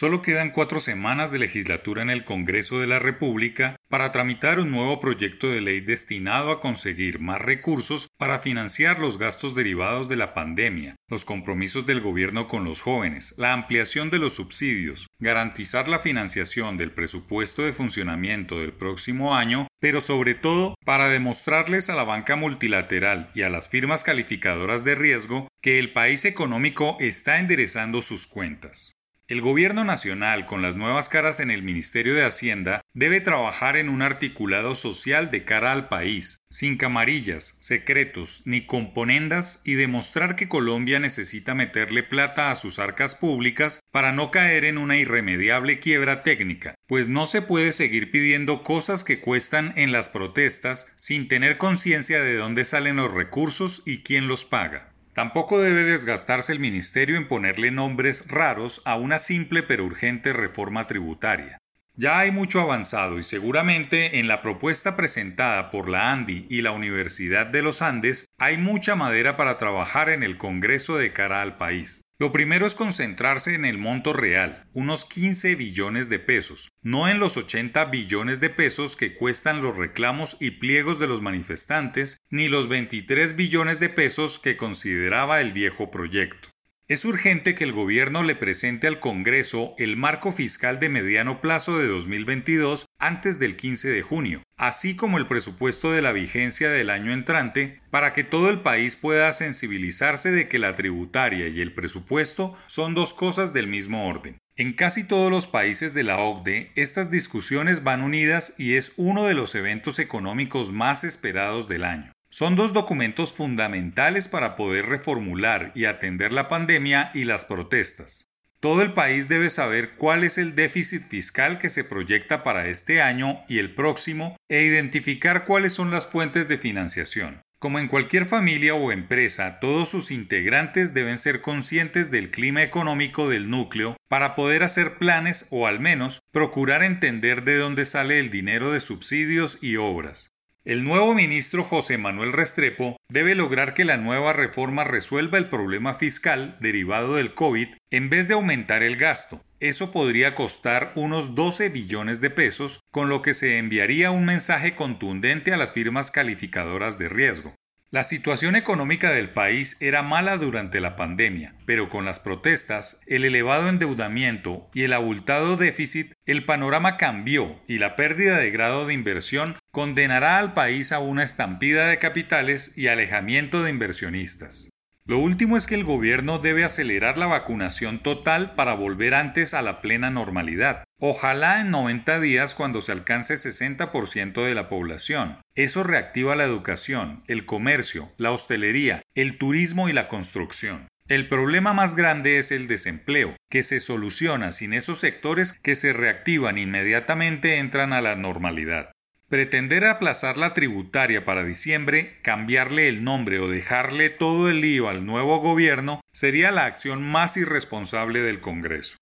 Solo quedan cuatro semanas de legislatura en el Congreso de la República para tramitar un nuevo proyecto de ley destinado a conseguir más recursos para financiar los gastos derivados de la pandemia, los compromisos del gobierno con los jóvenes, la ampliación de los subsidios, garantizar la financiación del presupuesto de funcionamiento del próximo año, pero sobre todo para demostrarles a la banca multilateral y a las firmas calificadoras de riesgo que el país económico está enderezando sus cuentas. El gobierno nacional, con las nuevas caras en el Ministerio de Hacienda, debe trabajar en un articulado social de cara al país, sin camarillas, secretos ni componendas y demostrar que Colombia necesita meterle plata a sus arcas públicas para no caer en una irremediable quiebra técnica, pues no se puede seguir pidiendo cosas que cuestan en las protestas sin tener conciencia de dónde salen los recursos y quién los paga. Tampoco debe desgastarse el Ministerio en ponerle nombres raros a una simple pero urgente reforma tributaria. Ya hay mucho avanzado y seguramente en la propuesta presentada por la ANDI y la Universidad de los Andes hay mucha madera para trabajar en el Congreso de cara al país. Lo primero es concentrarse en el monto real, unos 15 billones de pesos, no en los 80 billones de pesos que cuestan los reclamos y pliegos de los manifestantes, ni los 23 billones de pesos que consideraba el viejo proyecto. Es urgente que el gobierno le presente al Congreso el marco fiscal de mediano plazo de 2022 antes del 15 de junio, así como el presupuesto de la vigencia del año entrante, para que todo el país pueda sensibilizarse de que la tributaria y el presupuesto son dos cosas del mismo orden. En casi todos los países de la OCDE, estas discusiones van unidas y es uno de los eventos económicos más esperados del año. Son dos documentos fundamentales para poder reformular y atender la pandemia y las protestas. Todo el país debe saber cuál es el déficit fiscal que se proyecta para este año y el próximo e identificar cuáles son las fuentes de financiación. Como en cualquier familia o empresa, todos sus integrantes deben ser conscientes del clima económico del núcleo para poder hacer planes o al menos procurar entender de dónde sale el dinero de subsidios y obras. El nuevo ministro José Manuel Restrepo debe lograr que la nueva reforma resuelva el problema fiscal derivado del COVID en vez de aumentar el gasto. Eso podría costar unos 12 billones de pesos, con lo que se enviaría un mensaje contundente a las firmas calificadoras de riesgo. La situación económica del país era mala durante la pandemia, pero con las protestas, el elevado endeudamiento y el abultado déficit, el panorama cambió y la pérdida de grado de inversión condenará al país a una estampida de capitales y alejamiento de inversionistas. Lo último es que el gobierno debe acelerar la vacunación total para volver antes a la plena normalidad. Ojalá en 90 días cuando se alcance 60% de la población. Eso reactiva la educación, el comercio, la hostelería, el turismo y la construcción. El problema más grande es el desempleo, que se soluciona sin esos sectores que se reactivan inmediatamente entran a la normalidad. Pretender aplazar la tributaria para diciembre, cambiarle el nombre o dejarle todo el lío al nuevo gobierno sería la acción más irresponsable del Congreso.